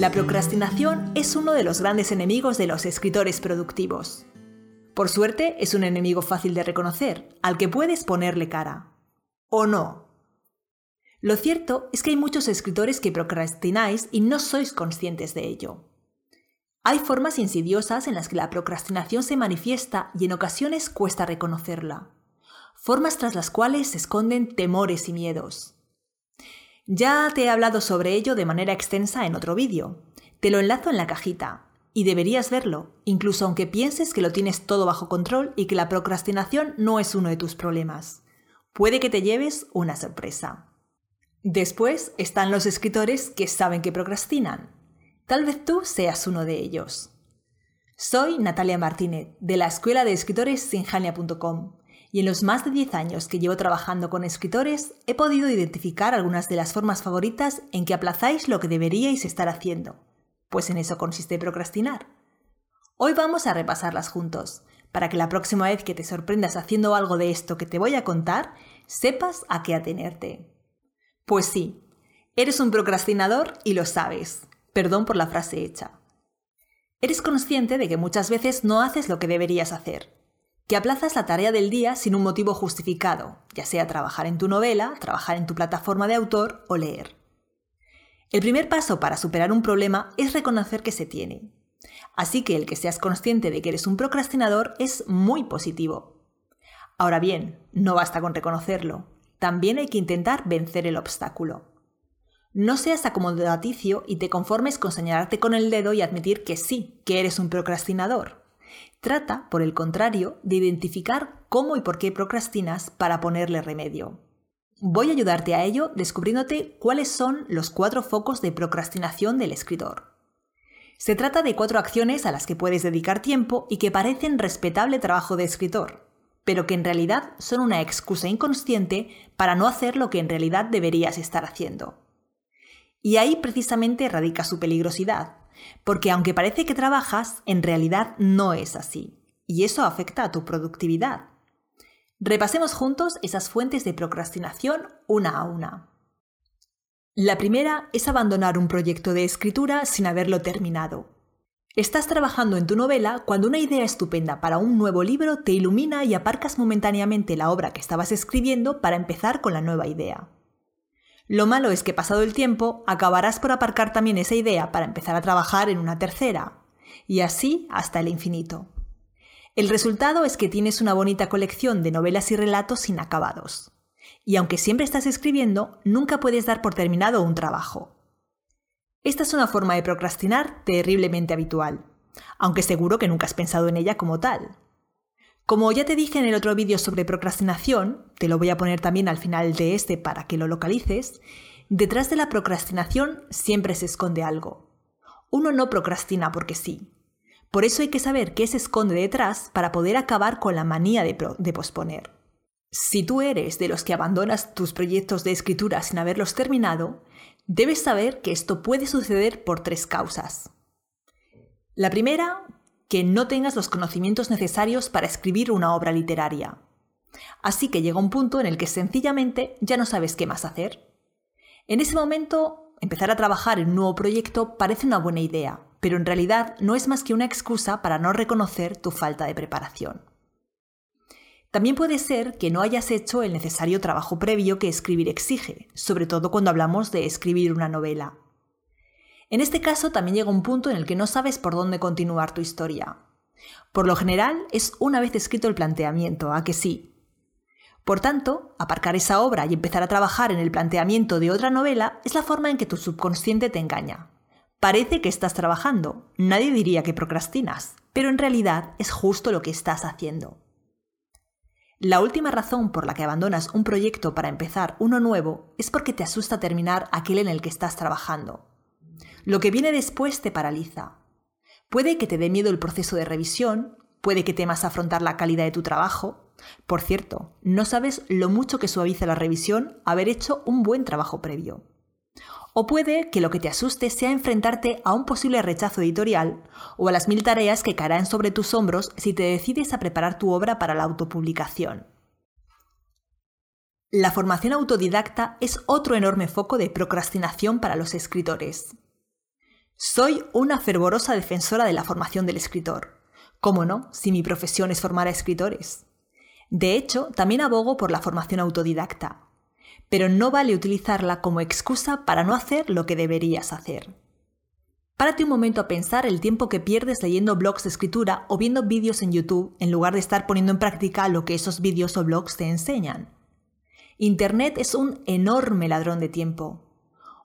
La procrastinación es uno de los grandes enemigos de los escritores productivos. Por suerte, es un enemigo fácil de reconocer, al que puedes ponerle cara. ¿O no? Lo cierto es que hay muchos escritores que procrastináis y no sois conscientes de ello. Hay formas insidiosas en las que la procrastinación se manifiesta y en ocasiones cuesta reconocerla. Formas tras las cuales se esconden temores y miedos. Ya te he hablado sobre ello de manera extensa en otro vídeo. Te lo enlazo en la cajita. Y deberías verlo, incluso aunque pienses que lo tienes todo bajo control y que la procrastinación no es uno de tus problemas. Puede que te lleves una sorpresa. Después están los escritores que saben que procrastinan. Tal vez tú seas uno de ellos. Soy Natalia Martínez, de la Escuela de Escritores Sinjania.com y en los más de 10 años que llevo trabajando con escritores he podido identificar algunas de las formas favoritas en que aplazáis lo que deberíais estar haciendo, pues en eso consiste procrastinar. Hoy vamos a repasarlas juntos, para que la próxima vez que te sorprendas haciendo algo de esto que te voy a contar, sepas a qué atenerte. Pues sí, eres un procrastinador y lo sabes. Perdón por la frase hecha. Eres consciente de que muchas veces no haces lo que deberías hacer, que aplazas la tarea del día sin un motivo justificado, ya sea trabajar en tu novela, trabajar en tu plataforma de autor o leer. El primer paso para superar un problema es reconocer que se tiene. Así que el que seas consciente de que eres un procrastinador es muy positivo. Ahora bien, no basta con reconocerlo, también hay que intentar vencer el obstáculo. No seas acomodaticio y te conformes con señalarte con el dedo y admitir que sí, que eres un procrastinador. Trata, por el contrario, de identificar cómo y por qué procrastinas para ponerle remedio. Voy a ayudarte a ello descubriéndote cuáles son los cuatro focos de procrastinación del escritor. Se trata de cuatro acciones a las que puedes dedicar tiempo y que parecen respetable trabajo de escritor, pero que en realidad son una excusa inconsciente para no hacer lo que en realidad deberías estar haciendo. Y ahí precisamente radica su peligrosidad, porque aunque parece que trabajas, en realidad no es así, y eso afecta a tu productividad. Repasemos juntos esas fuentes de procrastinación una a una. La primera es abandonar un proyecto de escritura sin haberlo terminado. Estás trabajando en tu novela cuando una idea estupenda para un nuevo libro te ilumina y aparcas momentáneamente la obra que estabas escribiendo para empezar con la nueva idea. Lo malo es que pasado el tiempo acabarás por aparcar también esa idea para empezar a trabajar en una tercera, y así hasta el infinito. El resultado es que tienes una bonita colección de novelas y relatos inacabados. Y aunque siempre estás escribiendo, nunca puedes dar por terminado un trabajo. Esta es una forma de procrastinar terriblemente habitual, aunque seguro que nunca has pensado en ella como tal. Como ya te dije en el otro vídeo sobre procrastinación, te lo voy a poner también al final de este para que lo localices, detrás de la procrastinación siempre se esconde algo. Uno no procrastina porque sí. Por eso hay que saber qué se esconde detrás para poder acabar con la manía de, posponer. Si tú eres de los que abandonas tus proyectos de escritura sin haberlos terminado, debes saber que esto puede suceder por tres causas. La primera, que no tengas los conocimientos necesarios para escribir una obra literaria. Así que llega un punto en el que sencillamente ya no sabes qué más hacer. En ese momento, empezar a trabajar en un nuevo proyecto parece una buena idea, pero en realidad no es más que una excusa para no reconocer tu falta de preparación. También puede ser que no hayas hecho el necesario trabajo previo que escribir exige, sobre todo cuando hablamos de escribir una novela. En este caso también llega un punto en el que no sabes por dónde continuar tu historia. Por lo general es una vez escrito el planteamiento, a que sí. Por tanto, aparcar esa obra y empezar a trabajar en el planteamiento de otra novela es la forma en que tu subconsciente te engaña. Parece que estás trabajando, nadie diría que procrastinas, pero en realidad es justo lo que estás haciendo. La última razón por la que abandonas un proyecto para empezar uno nuevo es porque te asusta terminar aquel en el que estás trabajando. Lo que viene después te paraliza. Puede que te dé miedo el proceso de revisión, puede que temas afrontar la calidad de tu trabajo. Por cierto, no sabes lo mucho que suaviza la revisión haber hecho un buen trabajo previo. O puede que lo que te asuste sea enfrentarte a un posible rechazo editorial o a las mil tareas que caerán sobre tus hombros si te decides a preparar tu obra para la autopublicación. La formación autodidacta es otro enorme foco de procrastinación para los escritores. Soy una fervorosa defensora de la formación del escritor. ¿Cómo no, si mi profesión es formar a escritores? De hecho, también abogo por la formación autodidacta. Pero no vale utilizarla como excusa para no hacer lo que deberías hacer. Párate un momento a pensar el tiempo que pierdes leyendo blogs de escritura o viendo vídeos en YouTube en lugar de estar poniendo en práctica lo que esos vídeos o blogs te enseñan. Internet es un enorme ladrón de tiempo.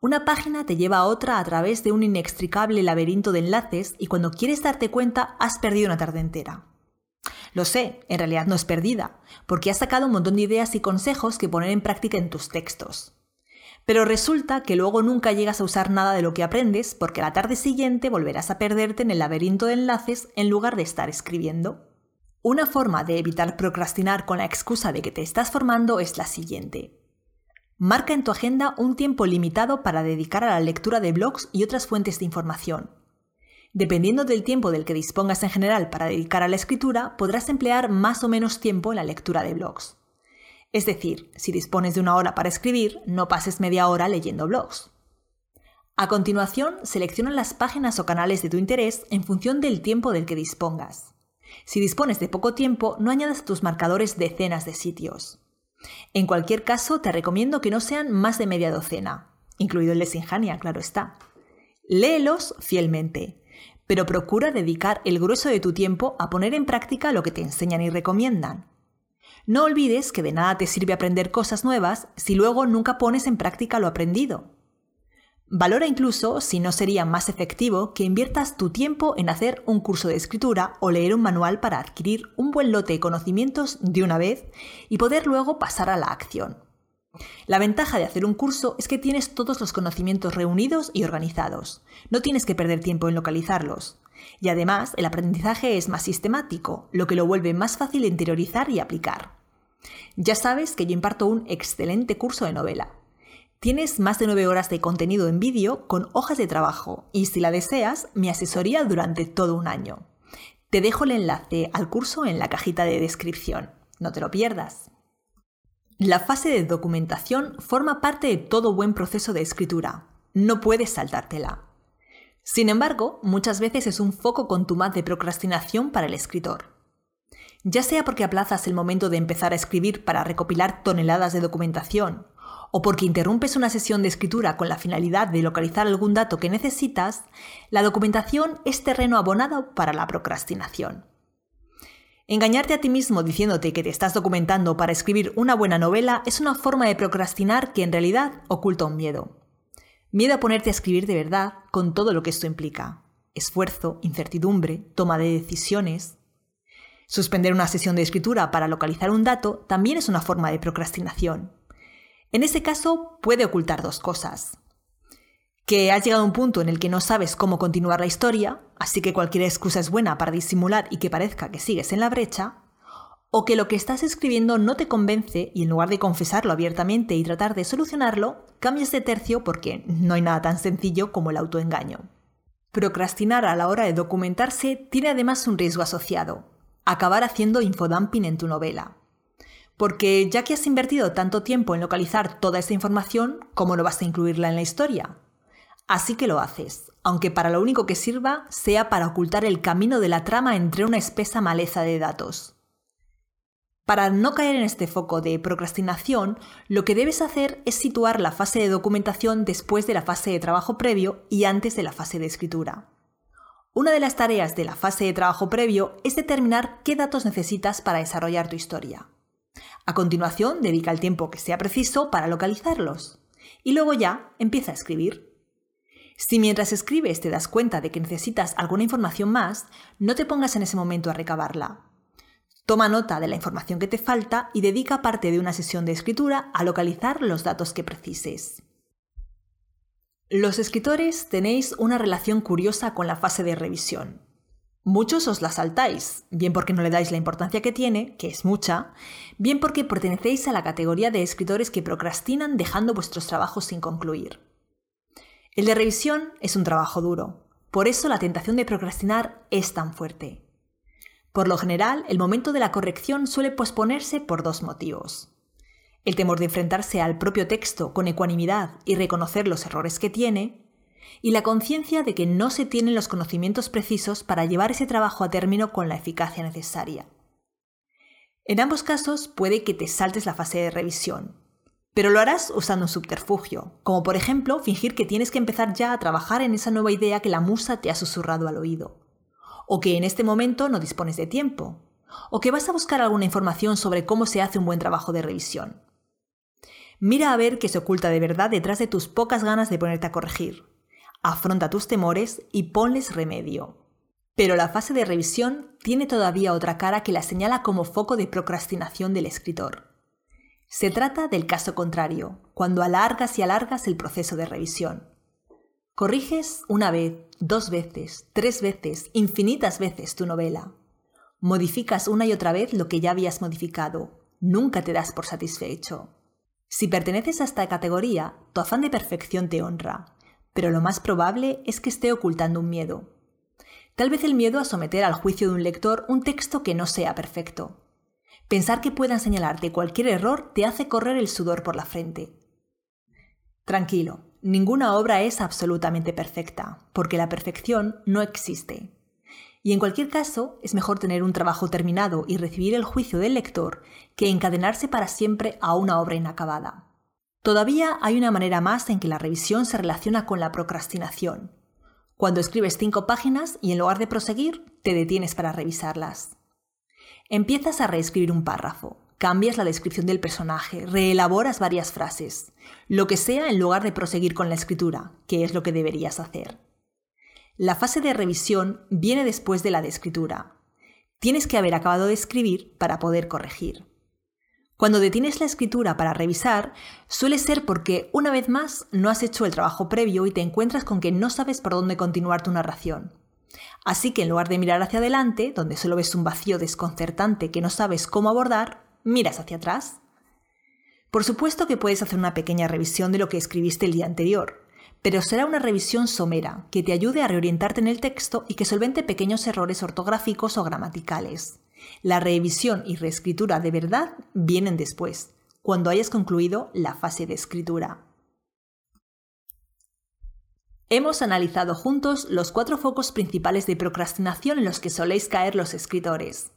Una página te lleva a otra a través de un inextricable laberinto de enlaces y cuando quieres darte cuenta has perdido una tarde entera. Lo sé, en realidad no es perdida, porque has sacado un montón de ideas y consejos que poner en práctica en tus textos. Pero resulta que luego nunca llegas a usar nada de lo que aprendes porque la tarde siguiente volverás a perderte en el laberinto de enlaces en lugar de estar escribiendo. Una forma de evitar procrastinar con la excusa de que te estás formando es la siguiente. Marca en tu agenda un tiempo limitado para dedicar a la lectura de blogs y otras fuentes de información. Dependiendo del tiempo del que dispongas en general para dedicar a la escritura, podrás emplear más o menos tiempo en la lectura de blogs. Es decir, si dispones de una hora para escribir, no pases media hora leyendo blogs. A continuación, selecciona las páginas o canales de tu interés en función del tiempo del que dispongas. Si dispones de poco tiempo, no añadas a tus marcadores decenas de sitios. En cualquier caso, te recomiendo que no sean más de media docena, incluido el de Sinjania, claro está. Léelos fielmente, pero procura dedicar el grueso de tu tiempo a poner en práctica lo que te enseñan y recomiendan. No olvides que de nada te sirve aprender cosas nuevas si luego nunca pones en práctica lo aprendido. Valora incluso si no sería más efectivo que inviertas tu tiempo en hacer un curso de escritura o leer un manual para adquirir un buen lote de conocimientos de una vez y poder luego pasar a la acción. La ventaja de hacer un curso es que tienes todos los conocimientos reunidos y organizados. No tienes que perder tiempo en localizarlos. Y además, el aprendizaje es más sistemático, lo que lo vuelve más fácil interiorizar y aplicar. Ya sabes que yo imparto un excelente curso de novela. Tienes más de 9 horas de contenido en vídeo con hojas de trabajo y si la deseas, mi asesoría durante todo un año. Te dejo el enlace al curso en la cajita de descripción. No te lo pierdas. La fase de documentación forma parte de todo buen proceso de escritura. No puedes saltártela. Sin embargo, muchas veces es un foco contumaz de procrastinación para el escritor. Ya sea porque aplazas el momento de empezar a escribir para recopilar toneladas de documentación, o porque interrumpes una sesión de escritura con la finalidad de localizar algún dato que necesitas, la documentación es terreno abonado para la procrastinación. Engañarte a ti mismo diciéndote que te estás documentando para escribir una buena novela es una forma de procrastinar que en realidad oculta un miedo. Miedo a ponerte a escribir de verdad con todo lo que esto implica. Esfuerzo, incertidumbre, toma de decisiones. Suspender una sesión de escritura para localizar un dato también es una forma de procrastinación. En ese caso puede ocultar dos cosas. Que has llegado a un punto en el que no sabes cómo continuar la historia, así que cualquier excusa es buena para disimular y que parezca que sigues en la brecha, o que lo que estás escribiendo no te convence y en lugar de confesarlo abiertamente y tratar de solucionarlo, cambias de tercio porque no hay nada tan sencillo como el autoengaño. Procrastinar a la hora de documentarse tiene además un riesgo asociado, acabar haciendo infodumping en tu novela. Porque ya que has invertido tanto tiempo en localizar toda esa información, ¿cómo no vas a incluirla en la historia? Así que lo haces, aunque para lo único que sirva sea para ocultar el camino de la trama entre una espesa maleza de datos. Para no caer en este foco de procrastinación, lo que debes hacer es situar la fase de documentación después de la fase de trabajo previo y antes de la fase de escritura. Una de las tareas de la fase de trabajo previo es determinar qué datos necesitas para desarrollar tu historia. A continuación, dedica el tiempo que sea preciso para localizarlos. Y luego ya empieza a escribir. Si mientras escribes te das cuenta de que necesitas alguna información más, no te pongas en ese momento a recabarla. Toma nota de la información que te falta y dedica parte de una sesión de escritura a localizar los datos que precises. Los escritores tenéis una relación curiosa con la fase de revisión. Muchos os la saltáis, bien porque no le dais la importancia que tiene, que es mucha, bien porque pertenecéis a la categoría de escritores que procrastinan dejando vuestros trabajos sin concluir. El de revisión es un trabajo duro, por eso la tentación de procrastinar es tan fuerte. Por lo general, el momento de la corrección suele posponerse por dos motivos. El temor de enfrentarse al propio texto con ecuanimidad y reconocer los errores que tiene, y la conciencia de que no se tienen los conocimientos precisos para llevar ese trabajo a término con la eficacia necesaria. En ambos casos puede que te saltes la fase de revisión, pero lo harás usando un subterfugio, como por ejemplo fingir que tienes que empezar ya a trabajar en esa nueva idea que la musa te ha susurrado al oído, o que en este momento no dispones de tiempo, o que vas a buscar alguna información sobre cómo se hace un buen trabajo de revisión. Mira a ver qué se oculta de verdad detrás de tus pocas ganas de ponerte a corregir. Afronta tus temores y ponles remedio. Pero la fase de revisión tiene todavía otra cara que la señala como foco de procrastinación del escritor. Se trata del caso contrario, cuando alargas y alargas el proceso de revisión. Corriges una vez, dos veces, tres veces, infinitas veces tu novela. Modificas una y otra vez lo que ya habías modificado. Nunca te das por satisfecho. Si perteneces a esta categoría, tu afán de perfección te honra, pero lo más probable es que esté ocultando un miedo. Tal vez el miedo a someter al juicio de un lector un texto que no sea perfecto. Pensar que puedan señalarte cualquier error te hace correr el sudor por la frente. Tranquilo, ninguna obra es absolutamente perfecta, porque la perfección no existe. Y en cualquier caso, es mejor tener un trabajo terminado y recibir el juicio del lector que encadenarse para siempre a una obra inacabada. Todavía hay una manera más en que la revisión se relaciona con la procrastinación. Cuando escribes cinco páginas y en lugar de proseguir, te detienes para revisarlas. Empiezas a reescribir un párrafo, cambias la descripción del personaje, reelaboras varias frases, lo que sea en lugar de proseguir con la escritura, que es lo que deberías hacer. La fase de revisión viene después de la de escritura. Tienes que haber acabado de escribir para poder corregir. Cuando detienes la escritura para revisar, suele ser porque, una vez más, no has hecho el trabajo previo y te encuentras con que no sabes por dónde continuar tu narración. Así que en lugar de mirar hacia adelante, donde solo ves un vacío desconcertante que no sabes cómo abordar, miras hacia atrás. Por supuesto que puedes hacer una pequeña revisión de lo que escribiste el día anterior, pero será una revisión somera que te ayude a reorientarte en el texto y que solvente pequeños errores ortográficos o gramaticales. La revisión y reescritura de verdad vienen después, cuando hayas concluido la fase de escritura. Hemos analizado juntos los cuatro focos principales de procrastinación en los que soléis caer los escritores.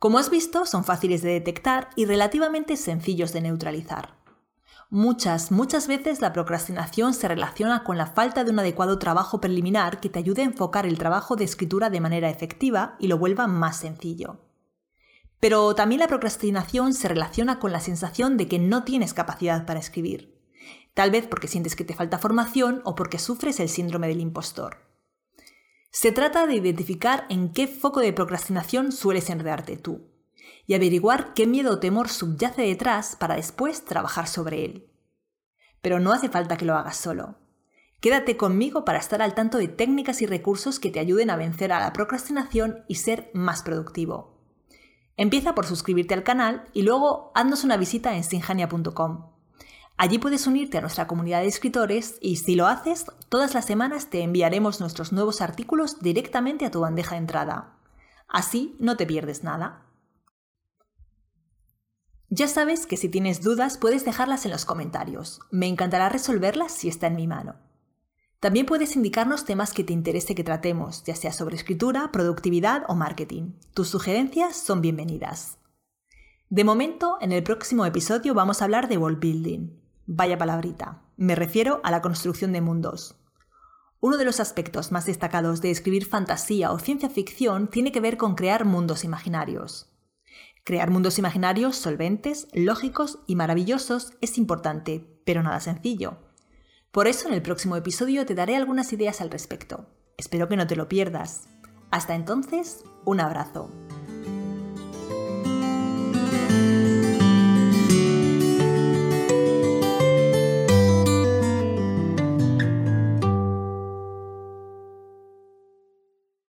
Como has visto, son fáciles de detectar y relativamente sencillos de neutralizar. Muchas, muchas veces la procrastinación se relaciona con la falta de un adecuado trabajo preliminar que te ayude a enfocar el trabajo de escritura de manera efectiva y lo vuelva más sencillo. Pero también la procrastinación se relaciona con la sensación de que no tienes capacidad para escribir tal vez porque sientes que te falta formación o porque sufres el síndrome del impostor. Se trata de identificar en qué foco de procrastinación sueles enredarte tú y averiguar qué miedo o temor subyace detrás para después trabajar sobre él. Pero no hace falta que lo hagas solo. Quédate conmigo para estar al tanto de técnicas y recursos que te ayuden a vencer a la procrastinación y ser más productivo. Empieza por suscribirte al canal y luego haznos una visita en sinjania.com. Allí puedes unirte a nuestra comunidad de escritores y si lo haces, todas las semanas te enviaremos nuestros nuevos artículos directamente a tu bandeja de entrada. Así no te pierdes nada. Ya sabes que si tienes dudas puedes dejarlas en los comentarios. Me encantará resolverlas si está en mi mano. También puedes indicarnos temas que te interese que tratemos, ya sea sobre escritura, productividad o marketing. Tus sugerencias son bienvenidas. De momento, en el próximo episodio vamos a hablar de world building. Vaya palabrita. Me refiero a la construcción de mundos. Uno de los aspectos más destacados de escribir fantasía o ciencia ficción tiene que ver con crear mundos imaginarios. Crear mundos imaginarios solventes, lógicos y maravillosos es importante, pero nada sencillo. Por eso en el próximo episodio te daré algunas ideas al respecto. Espero que no te lo pierdas. Hasta entonces, un abrazo.